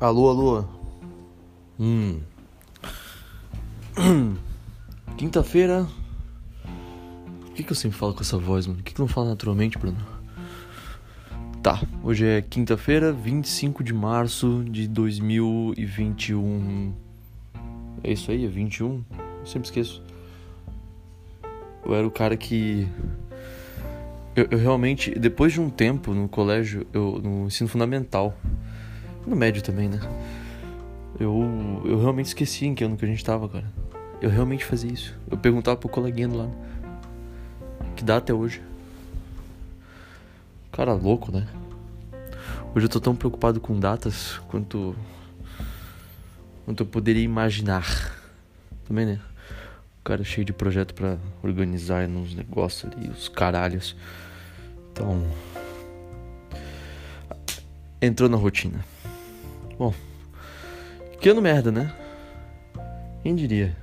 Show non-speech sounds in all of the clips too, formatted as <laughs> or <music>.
Alô, alô. Hum. <clears throat> Quinta-feira. Por que, que eu sempre falo com essa voz, mano? Por que, que não fala naturalmente, Bruno? Tá, hoje é quinta-feira, 25 de março de 2021. É isso aí, é 21? Eu sempre esqueço. Eu era o cara que. Eu, eu realmente, depois de um tempo no colégio, eu, no ensino fundamental, no médio também, né? Eu, eu realmente esqueci em que ano que a gente tava, cara. Eu realmente fazia isso. Eu perguntava pro coleguinha do lado. Que dá até hoje. Cara, louco, né? Hoje eu tô tão preocupado com datas quanto. quanto eu poderia imaginar. Também, né? O cara cheio de projeto para organizar nos negócios ali, os caralhos. Então. Entrou na rotina. Bom. Que ano merda, né? Quem diria?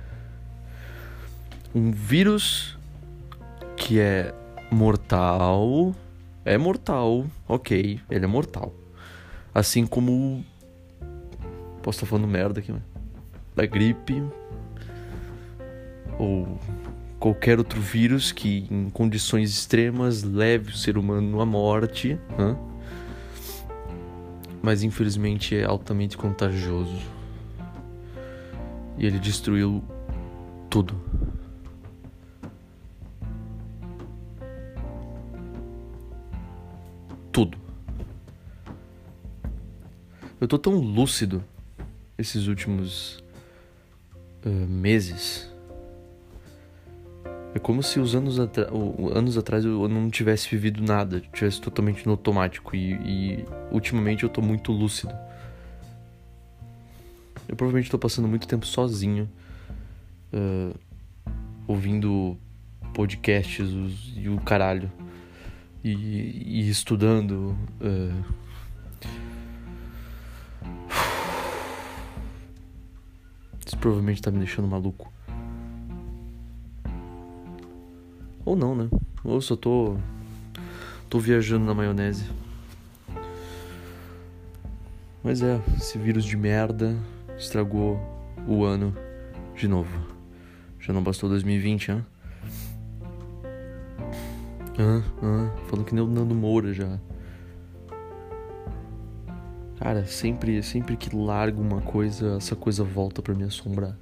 Um vírus que é mortal. É mortal, ok, ele é mortal. Assim como. Posso estar falando merda aqui, mas. Da gripe. Ou qualquer outro vírus que, em condições extremas, leve o ser humano à morte. Hã? Mas infelizmente é altamente contagioso. E ele destruiu tudo. Tudo. Eu tô tão lúcido esses últimos uh, meses. É como se os anos, anos atrás eu não tivesse vivido nada, tivesse totalmente no automático. E, e ultimamente eu tô muito lúcido. Eu provavelmente tô passando muito tempo sozinho, uh, ouvindo podcasts os, e o caralho. E, e estudando. Uh, isso provavelmente tá me deixando maluco. Ou não, né? Ou só tô. tô viajando na maionese. Mas é, esse vírus de merda estragou o ano de novo. Já não bastou 2020, hein? Ah, ah, falando que nem o Nando Moura já. Cara, sempre, sempre que largo uma coisa, essa coisa volta para me assombrar.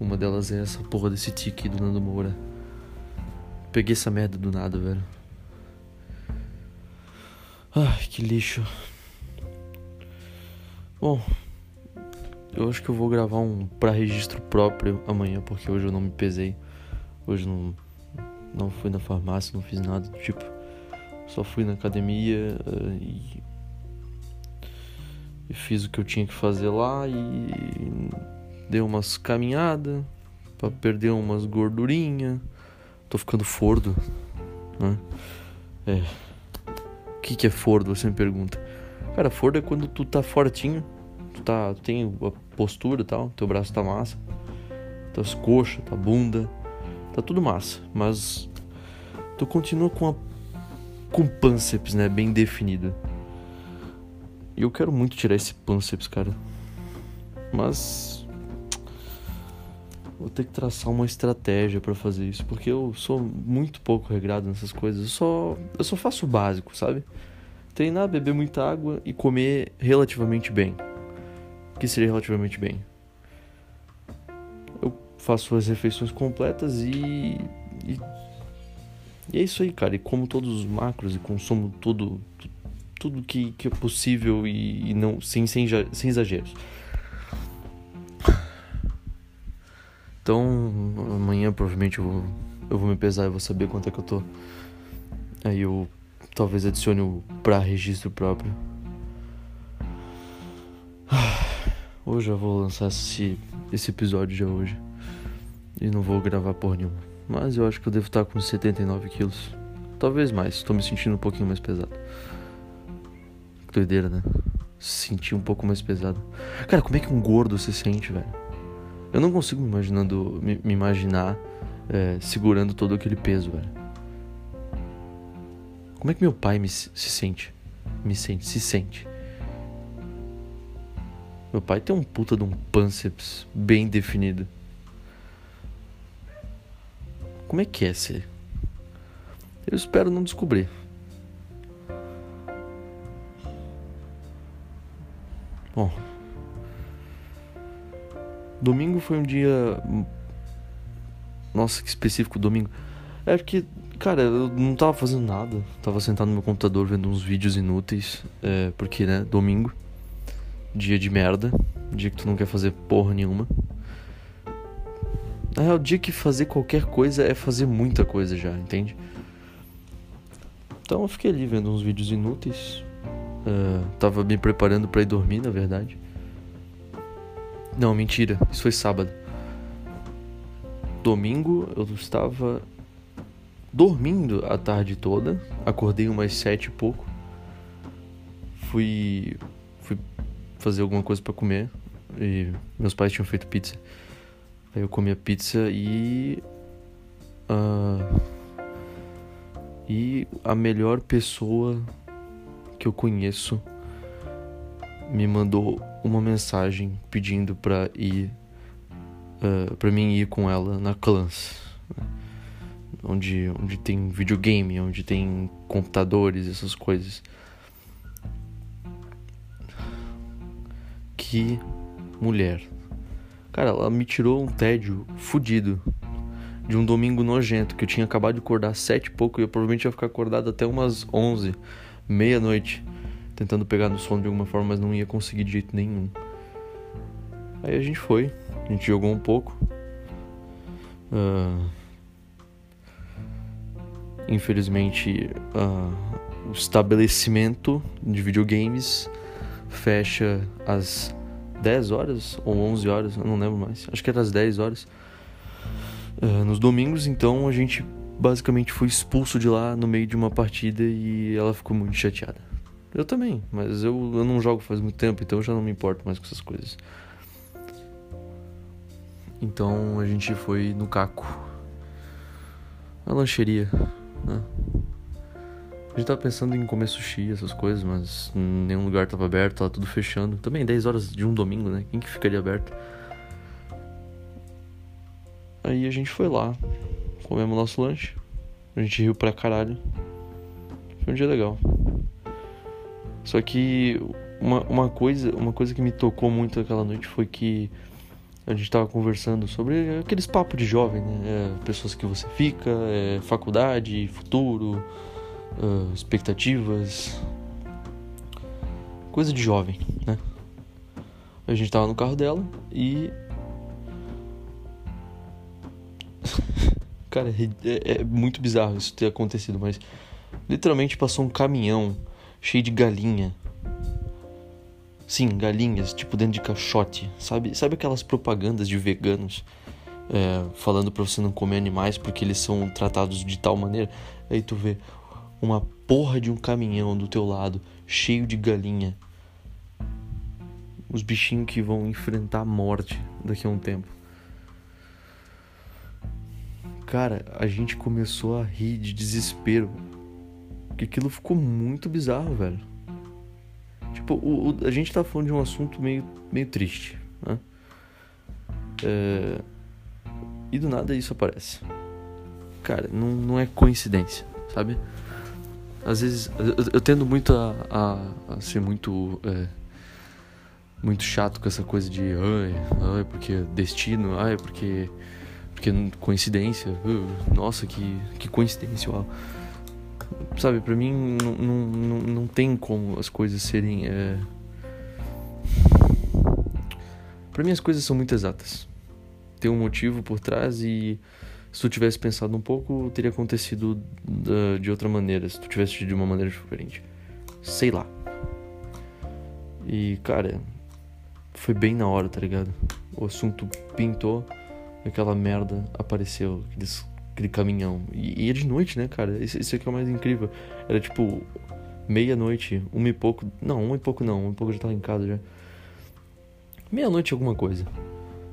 Uma delas é essa porra desse tique do Nando Moura. Peguei essa merda do nada, velho. Ai, que lixo. Bom, eu acho que eu vou gravar um para registro próprio amanhã, porque hoje eu não me pesei. Hoje não não fui na farmácia, não fiz nada do tipo. Só fui na academia uh, e, e fiz o que eu tinha que fazer lá e dei umas caminhadas para perder umas gordurinhas. Tô ficando fordo, né? É. O que que é fordo? Você me pergunta. Cara, fordo é quando tu tá fortinho, tu tá, tem a postura e tal, teu braço tá massa, tuas coxas, tua bunda, tá tudo massa, mas tu continua com a com pânceps, né, bem definido. E eu quero muito tirar esse pânceps, cara. Mas vou ter que traçar uma estratégia para fazer isso, porque eu sou muito pouco regrado nessas coisas. Eu só eu só faço o básico, sabe? Treinar, beber muita água e comer relativamente bem. O que seria relativamente bem? Eu faço as refeições completas e, e e é isso aí, cara. E como todos os macros e consumo tudo, tudo que, que é possível e, e não sem, sem, sem exageros. Então, amanhã provavelmente eu vou, eu vou me pesar e vou saber quanto é que eu tô. Aí eu talvez adicione o pra registro próprio. <sighs> Hoje eu vou lançar esse, esse episódio já hoje. E não vou gravar por nenhuma. Mas eu acho que eu devo estar com 79 quilos. Talvez mais, estou me sentindo um pouquinho mais pesado. Que doideira, né? Sentir um pouco mais pesado. Cara, como é que um gordo se sente, velho? Eu não consigo me, imaginando, me, me imaginar é, segurando todo aquele peso, velho. Como é que meu pai me, se sente? Me sente, se sente. Meu pai tem um puta de um pânceps bem definido. Como é que é ser? Eu espero não descobrir. Bom. Domingo foi um dia. Nossa, que específico domingo. É porque, cara, eu não tava fazendo nada. Tava sentado no meu computador vendo uns vídeos inúteis. É, porque, né, domingo. Dia de merda. Dia que tu não quer fazer porra nenhuma. Na real, dia que fazer qualquer coisa é fazer muita coisa já, entende? Então eu fiquei ali vendo uns vídeos inúteis. Uh, tava me preparando para ir dormir, na verdade. Não, mentira. Isso foi sábado. Domingo eu estava dormindo a tarde toda. Acordei umas sete e pouco. Fui, fui fazer alguma coisa para comer. E meus pais tinham feito pizza. Aí eu comi a pizza e. Uh, e a melhor pessoa que eu conheço me mandou uma mensagem pedindo para ir. Uh, para mim ir com ela na Clans. Né? Onde, onde tem videogame, onde tem computadores, essas coisas. Que mulher. Cara, ela me tirou um tédio fudido de um domingo nojento que eu tinha acabado de acordar às sete e pouco e eu provavelmente ia ficar acordado até umas onze, meia-noite, tentando pegar no sono de alguma forma, mas não ia conseguir de jeito nenhum. Aí a gente foi, a gente jogou um pouco. Uh, infelizmente, uh, o estabelecimento de videogames fecha às 10 horas ou 11 horas, eu não lembro mais. Acho que era às 10 horas. Uh, nos domingos, então a gente basicamente foi expulso de lá no meio de uma partida e ela ficou muito chateada. Eu também, mas eu, eu não jogo faz muito tempo, então eu já não me importo mais com essas coisas. Então a gente foi no Caco, a lancheria, né? A gente tava pensando em comer sushi, essas coisas, mas nenhum lugar tava aberto, tava tudo fechando. Também 10 horas de um domingo, né? Quem que ficaria aberto? Aí a gente foi lá, comemos nosso lanche. A gente riu pra caralho. Foi um dia legal. Só que uma, uma coisa, uma coisa que me tocou muito aquela noite foi que a gente tava conversando sobre aqueles papos de jovem, né? É, pessoas que você fica, é, faculdade, futuro uh, expectativas, coisa de jovem, né? A gente tava no carro dela e. <laughs> Cara, é, é, é, muito bizarro isso ter acontecido, mas literalmente passou um caminhão cheio de galinha. Sim, galinhas, tipo dentro de caixote. Sabe, sabe aquelas propagandas de veganos é, falando pra você não comer animais porque eles são tratados de tal maneira? Aí tu vê uma porra de um caminhão do teu lado, cheio de galinha. Os bichinhos que vão enfrentar a morte daqui a um tempo. Cara, a gente começou a rir de desespero. Porque aquilo ficou muito bizarro, velho. Tipo, o, o, a gente tá falando de um assunto meio, meio triste, né? É... E do nada isso aparece. Cara, não, não é coincidência, sabe? às vezes eu, eu tendo muito a, a, a ser muito é, muito chato com essa coisa de ai, ai porque destino, ai porque porque coincidência, uh, nossa que que coincidência, uau. Sabe? Para mim não, não, não tem como as coisas serem é... para mim as coisas são muito exatas. Tem um motivo por trás e se tu tivesse pensado um pouco, teria acontecido de outra maneira, se tu tivesse de uma maneira diferente. Sei lá. E, cara, foi bem na hora, tá ligado? O assunto pintou, aquela merda apareceu, aqueles, aquele caminhão. E, e é de noite, né, cara? Isso, isso aqui é o mais incrível. Era tipo meia-noite, uma e pouco. Não, uma e pouco não, uma e pouco já tava em casa já. Meia-noite alguma coisa.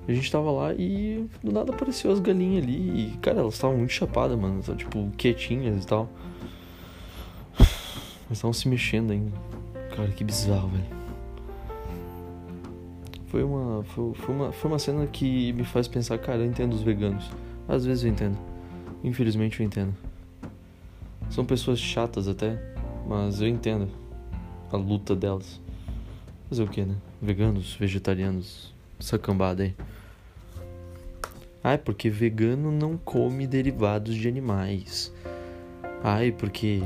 A gente tava lá e do nada apareceu as galinhas ali. E, cara, elas estavam muito chapadas, mano. Tava, tipo, quietinhas e tal. Elas estavam se mexendo ainda. Cara, que bizarro, velho. Foi uma, foi, foi, uma, foi uma cena que me faz pensar, cara, eu entendo os veganos. Às vezes eu entendo. Infelizmente eu entendo. São pessoas chatas até, mas eu entendo a luta delas. Fazer o que, né? Veganos, vegetarianos, essa cambada aí. Ai, porque vegano não come derivados de animais. Ai, porque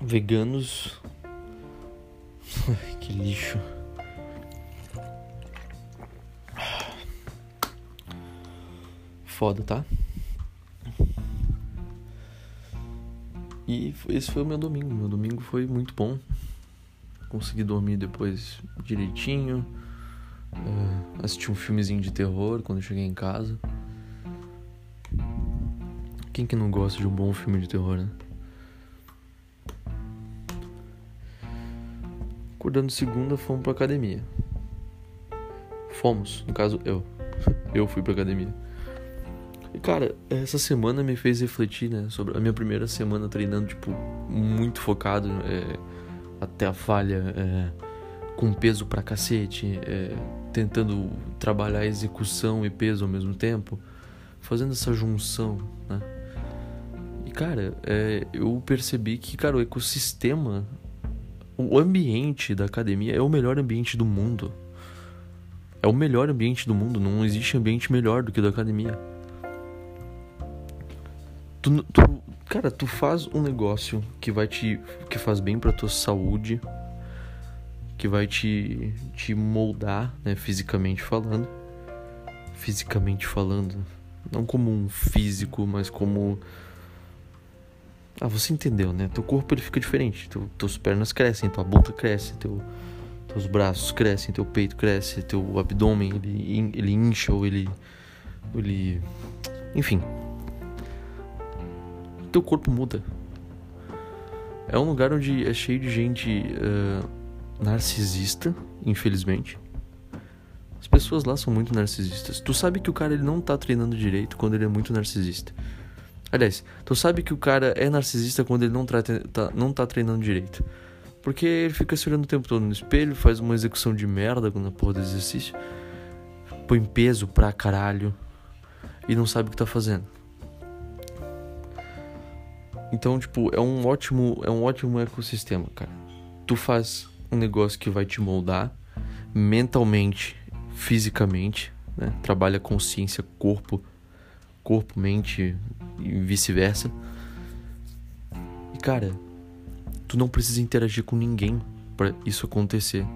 veganos. Que lixo. Foda, tá? E esse foi o meu domingo. Meu domingo foi muito bom. Consegui dormir depois direitinho. Uh, assisti um filmezinho de terror quando cheguei em casa. Quem que não gosta de um bom filme de terror, né? Acordando segunda, fomos pra academia. Fomos, no caso eu. <laughs> Eu fui pra academia. Cara, essa semana me fez refletir, né, sobre a minha primeira semana treinando, tipo, muito focado, é, até a falha, é, com peso pra cacete, é, tentando trabalhar execução e peso ao mesmo tempo, fazendo essa junção, né. E cara, é, eu percebi que, cara, o ecossistema, o ambiente da academia é o melhor ambiente do mundo. É o melhor ambiente do mundo, não existe ambiente melhor do que o da academia. Tu, tu, cara, tu faz um negócio que vai te. que faz bem pra tua saúde, que vai te, te moldar, né, fisicamente falando. Fisicamente falando. Não como um físico, mas como. Ah, você entendeu, né? Teu corpo ele fica diferente. Teu, tuas pernas crescem, tua bunda cresce, teu, teus braços crescem, teu peito cresce, teu abdômen ele, ele incha ou ele. ele. Enfim, teu corpo muda. É um lugar onde é cheio de gente uh, narcisista, infelizmente. As pessoas lá são muito narcisistas. Tu sabe que o cara ele não tá treinando direito quando ele é muito narcisista. Aliás, tu sabe que o cara é narcisista quando ele não, tá, não tá treinando direito. Porque ele fica se olhando o tempo todo no espelho, faz uma execução de merda na porra do exercício, põe peso pra caralho e não sabe o que tá fazendo. Então, tipo, é um ótimo, é um ótimo ecossistema, cara. Tu faz um negócio que vai te moldar mentalmente, fisicamente, né? Trabalha consciência, corpo, corpo, mente e vice-versa. E cara, tu não precisa interagir com ninguém para isso acontecer.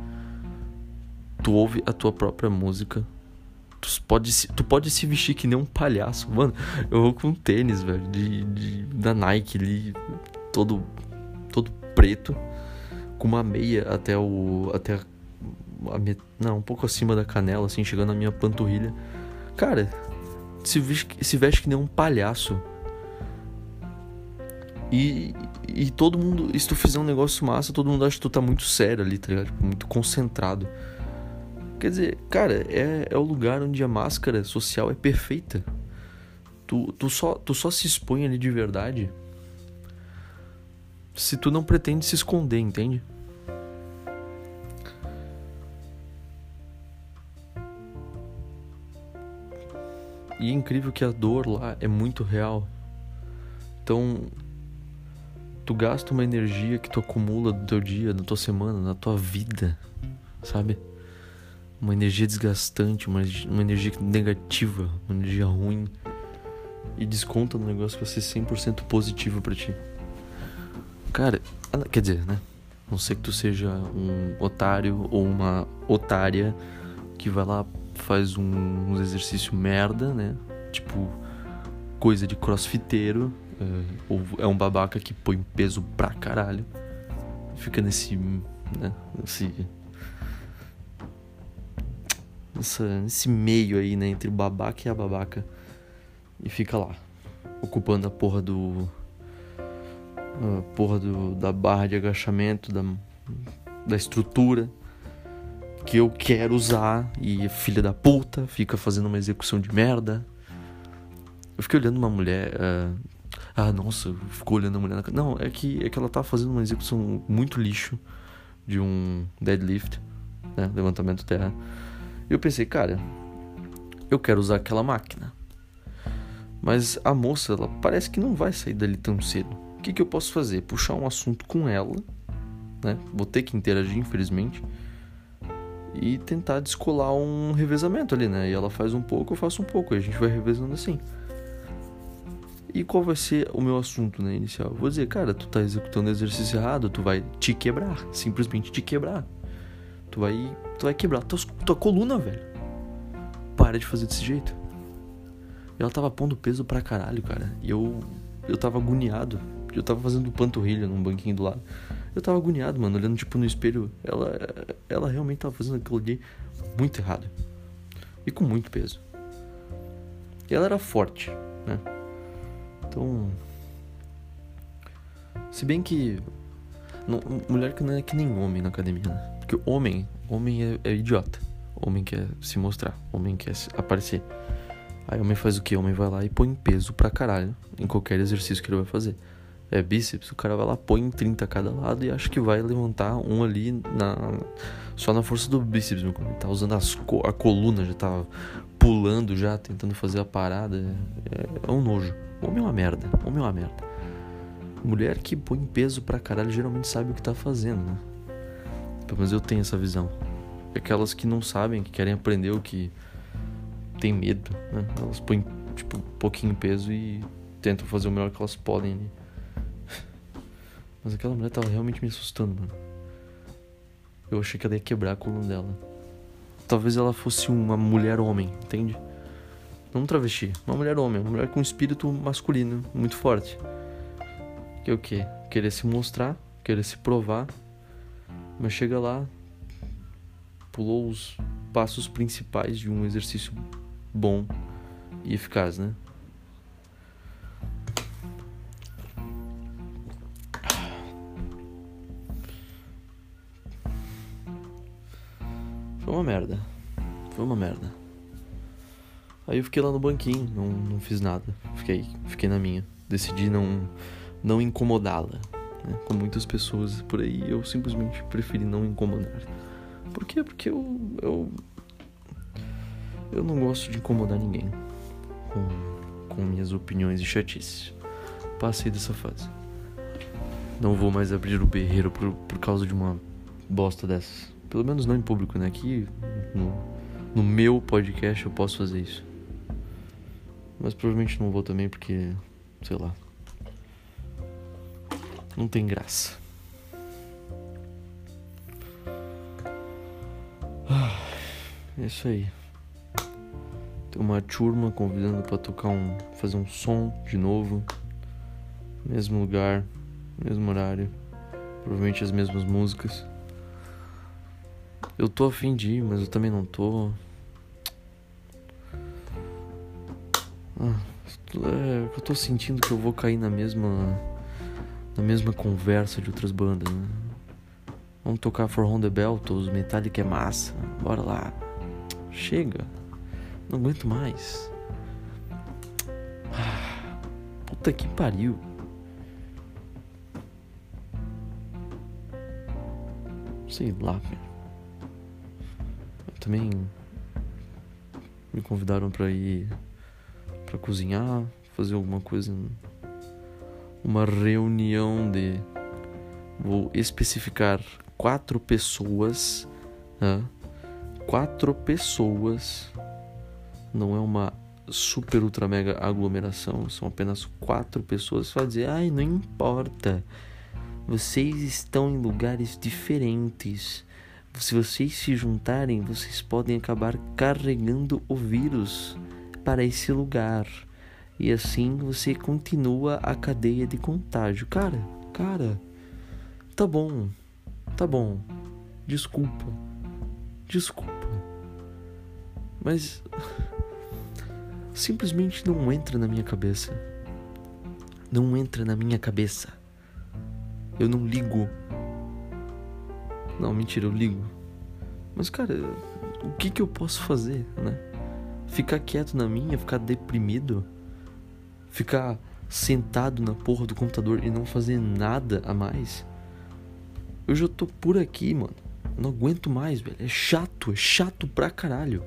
Tu ouve a tua própria música, tu pode, se, tu pode se vestir que nem um palhaço. Mano, eu vou com tênis, velho, de, de, da Nike ali, todo, todo preto, com uma meia até o. até a, a, não, um pouco acima da canela, assim, chegando na minha panturrilha. Cara, se veste, se veste que nem um palhaço. E, e todo mundo, se tu fizer um negócio massa, todo mundo acha que tu tá muito sério ali, tá ligado? Tipo, muito concentrado. Quer dizer, cara, é, é o lugar onde a máscara social é perfeita. Tu, tu, só, tu só se expõe ali de verdade se tu não pretende se esconder, entende? E é incrível que a dor lá é muito real. Então, tu gasta uma energia que tu acumula do teu dia, da tua semana, na tua vida, sabe? Uma energia desgastante, uma, uma energia negativa, uma energia ruim e desconta no negócio vai ser 100% positivo para ti. Cara, quer dizer, né? Não sei que tu seja um otário ou uma otária que vai lá, faz um, um exercício merda, né? Tipo, coisa de crossfiteiro. É, ou é um babaca que põe peso pra caralho. Fica nesse. né? Nesse nessa, nesse meio aí, né, entre o babaca e a babaca. E fica lá, ocupando a porra do. A porra do, da barra de agachamento, da, da estrutura que eu quero usar. E filha da puta fica fazendo uma execução de merda. Eu fiquei olhando uma mulher. Uh, ah, nossa, ficou olhando a mulher na Não, é que, é que ela tá fazendo uma execução muito lixo de um deadlift, né? Levantamento terra. Eu pensei, cara, eu quero usar aquela máquina. Mas a moça, ela parece que não vai sair dali tão cedo. O que, que eu posso fazer? Puxar um assunto com ela, né? Vou ter que interagir, infelizmente. E tentar descolar um revezamento ali, né? E ela faz um pouco, eu faço um pouco. E a gente vai revezando assim. E qual vai ser o meu assunto, né, inicial? Vou dizer, cara, tu tá executando exercício errado, tu vai te quebrar, simplesmente te quebrar. Tu vai, tu vai quebrar tua, tua coluna, velho. Para de fazer desse jeito. Ela tava pondo peso pra caralho, cara. E eu eu tava agoniado. Eu tava fazendo panturrilha num banquinho do lado. Eu tava agoniado, mano, olhando tipo no espelho. Ela ela realmente tava fazendo aquilo ali muito errado. E com muito peso. E ela era forte, né? Então. Se bem que. Não, mulher que não é que nem homem na academia, né? Porque homem, homem é, é idiota. Homem quer se mostrar, homem quer aparecer. Aí homem faz o que? Homem vai lá e põe peso pra caralho em qualquer exercício que ele vai fazer. É bíceps, o cara vai lá, põe 30 a cada lado e acha que vai levantar um ali na só na força do bíceps, meu. Ele tá usando as, a coluna, já tá pulando já, tentando fazer a parada. É, é um nojo. Homem é uma merda. Homem é uma merda. Mulher que põe peso pra caralho geralmente sabe o que tá fazendo, né? Menos eu tenho essa visão. Aquelas que não sabem, que querem aprender o que tem medo, né? Elas põem, tipo, um pouquinho peso e tentam fazer o melhor que elas podem ali. <laughs> Mas aquela mulher tava realmente me assustando, mano. Eu achei que ela ia quebrar a coluna dela. Talvez ela fosse uma mulher homem, entende? Não um travesti, uma mulher homem, uma mulher com um espírito masculino muito forte. Que é o quê? Querer se mostrar, querer se provar, mas chega lá, pulou os passos principais de um exercício bom e eficaz, né? Foi uma merda. Foi uma merda. Aí eu fiquei lá no banquinho, não, não fiz nada. Fiquei, fiquei na minha. Decidi não, não incomodá-la. Né? Com muitas pessoas por aí, eu simplesmente preferi não incomodar. Por quê? Porque eu, eu, eu não gosto de incomodar ninguém com, com minhas opiniões e chatices. Passei dessa fase. Não vou mais abrir o berreiro por, por causa de uma bosta dessas. Pelo menos não em público, né? Aqui no, no meu podcast eu posso fazer isso. Mas provavelmente não vou também porque, sei lá. Não tem graça. Ah, é isso aí. Tem uma turma convidando para tocar um. fazer um som de novo. Mesmo lugar, mesmo horário. Provavelmente as mesmas músicas. Eu tô afim de ir, mas eu também não tô. Ah, é, eu tô sentindo que eu vou cair na mesma na mesma conversa de outras bandas, né? Vamos tocar For On The Beltos, Metallica é massa, bora lá. Chega, não aguento mais. Ah, puta que pariu. Sei lá, velho. Também me convidaram para ir para cozinhar, fazer alguma coisa, uma reunião de vou especificar quatro pessoas, né? quatro pessoas, não é uma super ultra mega aglomeração, são apenas quatro pessoas. Dizer, ai, não importa, vocês estão em lugares diferentes. Se vocês se juntarem, vocês podem acabar carregando o vírus para esse lugar. E assim você continua a cadeia de contágio. Cara, cara, tá bom, tá bom. Desculpa, desculpa. Mas <laughs> simplesmente não entra na minha cabeça. Não entra na minha cabeça. Eu não ligo. Não, mentira, eu ligo. Mas, cara, o que que eu posso fazer, né? Ficar quieto na minha, ficar deprimido, ficar sentado na porra do computador e não fazer nada a mais. Eu já tô por aqui, mano. Eu não aguento mais, velho. É chato, é chato pra caralho.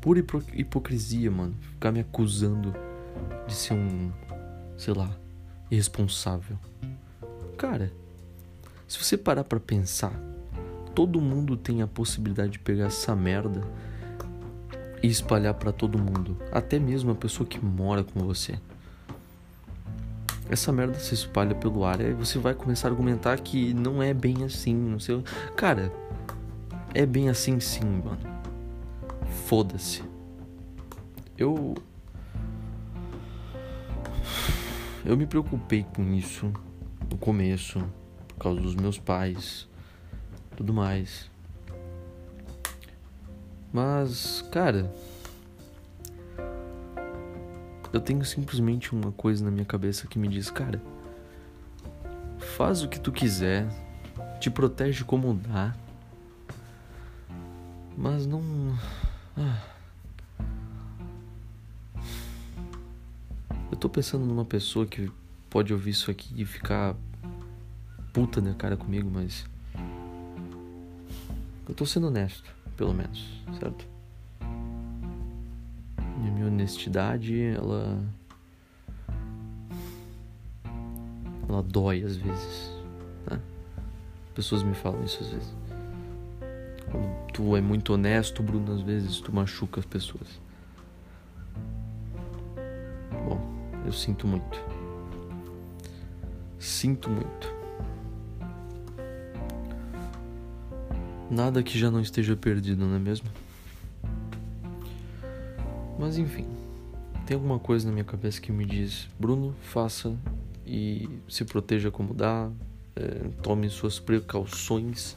Pura hipocrisia, mano. Ficar me acusando de ser um, sei lá, irresponsável. Cara, se você parar para pensar, todo mundo tem a possibilidade de pegar essa merda e espalhar para todo mundo, até mesmo a pessoa que mora com você. Essa merda se espalha pelo ar e você vai começar a argumentar que não é bem assim, não sei. Cara, é bem assim sim, mano. Foda-se. Eu eu me preocupei com isso no começo, por causa dos meus pais, tudo mais. Mas, cara, eu tenho simplesmente uma coisa na minha cabeça que me diz, cara, faz o que tu quiser, te protege como dá, mas não. Ah. Tô pensando numa pessoa que pode ouvir isso aqui e ficar puta na cara comigo, mas. Eu tô sendo honesto, pelo menos, certo? E a minha honestidade, ela. Ela dói às vezes, né? Pessoas me falam isso às vezes. Quando tu é muito honesto, Bruno, às vezes tu machuca as pessoas. Eu sinto muito. Sinto muito. Nada que já não esteja perdido, não é mesmo? Mas enfim, tem alguma coisa na minha cabeça que me diz: Bruno, faça e se proteja como dá, é, tome suas precauções.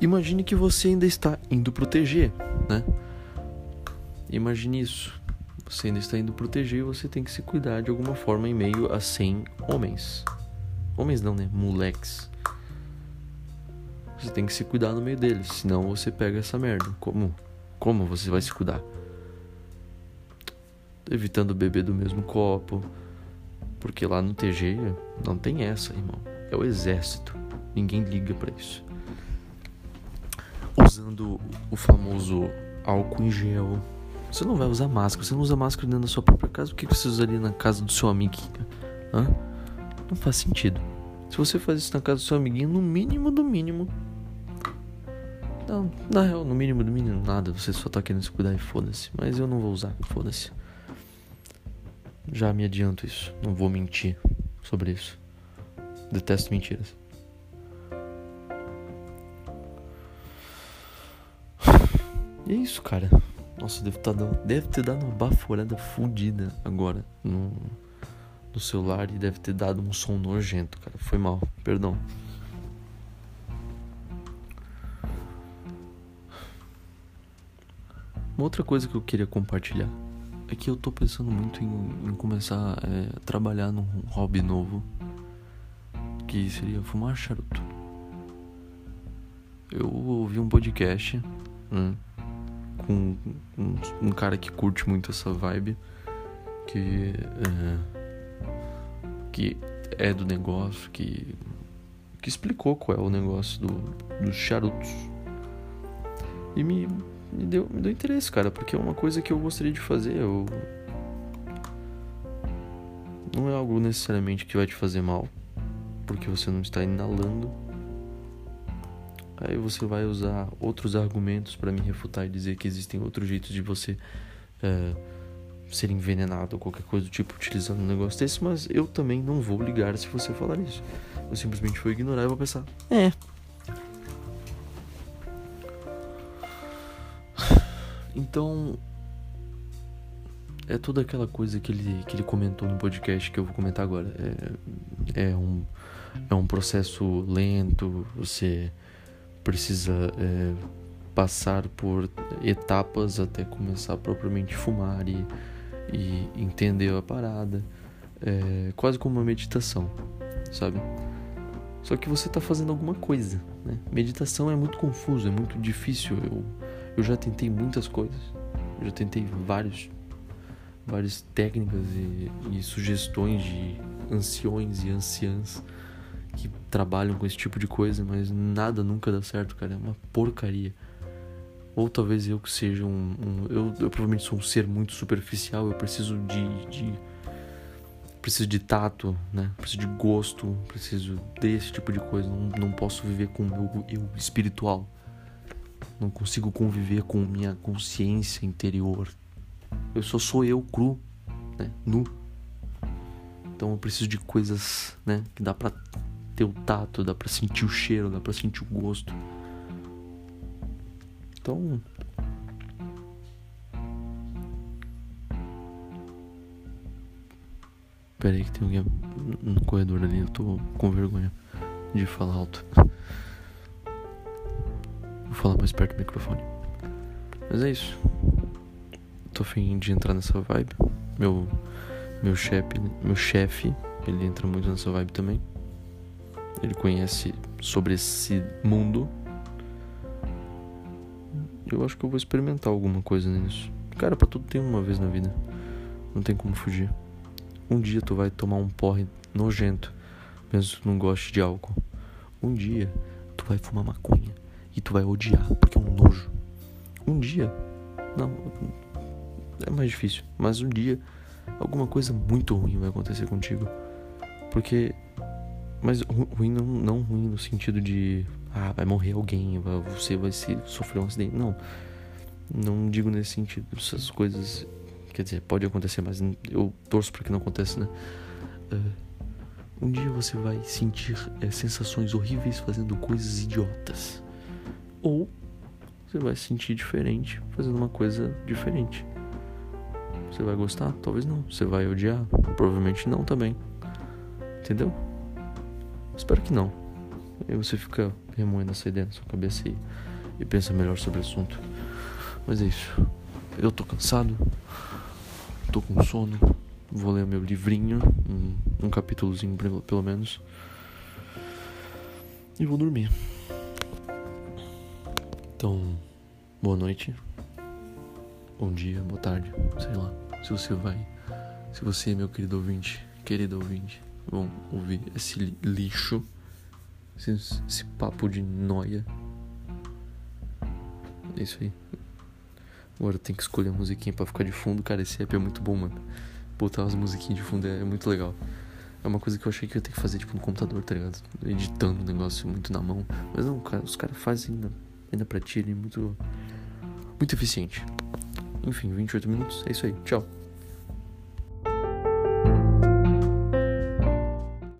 Imagine que você ainda está indo proteger, né? Imagine isso. Você ainda está indo proteger você tem que se cuidar de alguma forma em meio a 100 homens. Homens não, né? Moleques. Você tem que se cuidar no meio deles, senão você pega essa merda. Como? Como você vai se cuidar? Evitando beber do mesmo copo. Porque lá no TG não tem essa, irmão. É o exército. Ninguém liga para isso. Usando o famoso álcool em gel você não vai usar máscara. Você não usa máscara dentro da sua própria casa. Por que você usaria na casa do seu amiguinho? Hã? Não faz sentido. Se você faz isso na casa do seu amiguinho, no mínimo do mínimo. Não, na real, no mínimo do mínimo, nada. Você só tá querendo se cuidar e foda-se. Mas eu não vou usar, foda-se. Já me adianto isso. Não vou mentir sobre isso. Detesto mentiras. <sighs> E é isso, cara. Nossa, deve, tá deve ter dado uma baforada fodida agora no, no celular e deve ter dado um som nojento, cara. Foi mal, perdão. Uma outra coisa que eu queria compartilhar é que eu tô pensando muito em, em começar é, a trabalhar num hobby novo que seria fumar charuto. Eu ouvi um podcast, né? Com um, um, cara que curte muito essa vibe, que é, que é do negócio, que que explicou qual é o negócio do, dos charutos e me, me deu me deu interesse, cara, porque é uma coisa que eu gostaria de fazer. Eu não é algo necessariamente que vai te fazer mal, porque você não está inalando Aí você vai usar outros argumentos para me refutar e dizer que existem outros jeitos de você é, ser envenenado ou qualquer coisa do tipo utilizando um negócio desse, mas eu também não vou ligar se você falar isso. Eu simplesmente vou ignorar e vou pensar, é. Então, é toda aquela coisa que ele, que ele comentou no podcast que eu vou comentar agora. É, é, um, é um processo lento, você precisa é, passar por etapas até começar a propriamente fumar e, e entender a parada. É quase como uma meditação, sabe? Só que você está fazendo alguma coisa, né? Meditação é muito confuso, é muito difícil. Eu, eu já tentei muitas coisas. Eu já tentei vários, várias técnicas e, e sugestões de anciões e anciãs que trabalham com esse tipo de coisa, mas nada nunca dá certo, cara. É uma porcaria. Ou talvez eu que seja um. um eu, eu, provavelmente sou um ser muito superficial, eu preciso de, de. preciso de tato, né? Preciso de gosto, preciso desse tipo de coisa. Não, não posso viver com o meu eu espiritual. Não consigo conviver com minha consciência interior. Eu só sou eu cru, né? Nu. Então eu preciso de coisas, né? Que dá pra ter o tato, dá pra sentir o cheiro, dá pra sentir o gosto. Então. Pera aí que tem alguém no corredor ali, eu tô com vergonha de falar alto. Vou falar mais perto do microfone. Mas é isso. Tô afim de entrar nessa vibe. Meu meu chefe, meu chefe, ele entra muito nessa vibe também. Ele conhece sobre esse mundo eu acho que eu vou experimentar alguma coisa nisso. Cara, pra tudo tem uma vez na vida. Não tem como fugir. Um dia tu vai tomar um porre nojento, mesmo que tu não goste de álcool. Um dia tu vai fumar maconha e tu vai odiar, porque é um nojo. Um dia, não, é mais difícil, mas um dia alguma coisa muito ruim vai acontecer contigo. Porque, mas ruim não, não ruim no sentido de ah, vai morrer alguém, você vai se, sofrer um acidente. Não, não digo nesse sentido. Essas coisas, quer dizer, pode acontecer, mas eu torço para que não aconteça, né? Uh, um dia você vai sentir é, sensações horríveis fazendo coisas idiotas. Ou você vai se sentir diferente fazendo uma coisa diferente. Você vai gostar? Talvez não. Você vai odiar? Provavelmente não também. Entendeu? Espero que não. Aí você fica remoendo essa ideia na sua cabeça e, e pensa melhor sobre o assunto. Mas é isso. Eu tô cansado, tô com sono. Vou ler meu livrinho, um, um capítulozinho pelo menos. E vou dormir. Então, boa noite. Bom dia, boa tarde, sei lá. Se você vai, se você, meu querido ouvinte, querido ouvinte, vão ouvir esse lixo esse, esse papo de noia. É isso aí. Agora tem que escolher a musiquinha pra ficar de fundo. Cara, esse app é muito bom, mano. Botar umas musiquinhas de fundo é, é muito legal. É uma coisa que eu achei que eu ia ter que fazer, tipo, no computador, tá ligado? Editando o negócio muito na mão. Mas não, cara, os caras fazem ainda, ainda pra ti ali muito. Muito eficiente. Enfim, 28 minutos. É isso aí. Tchau.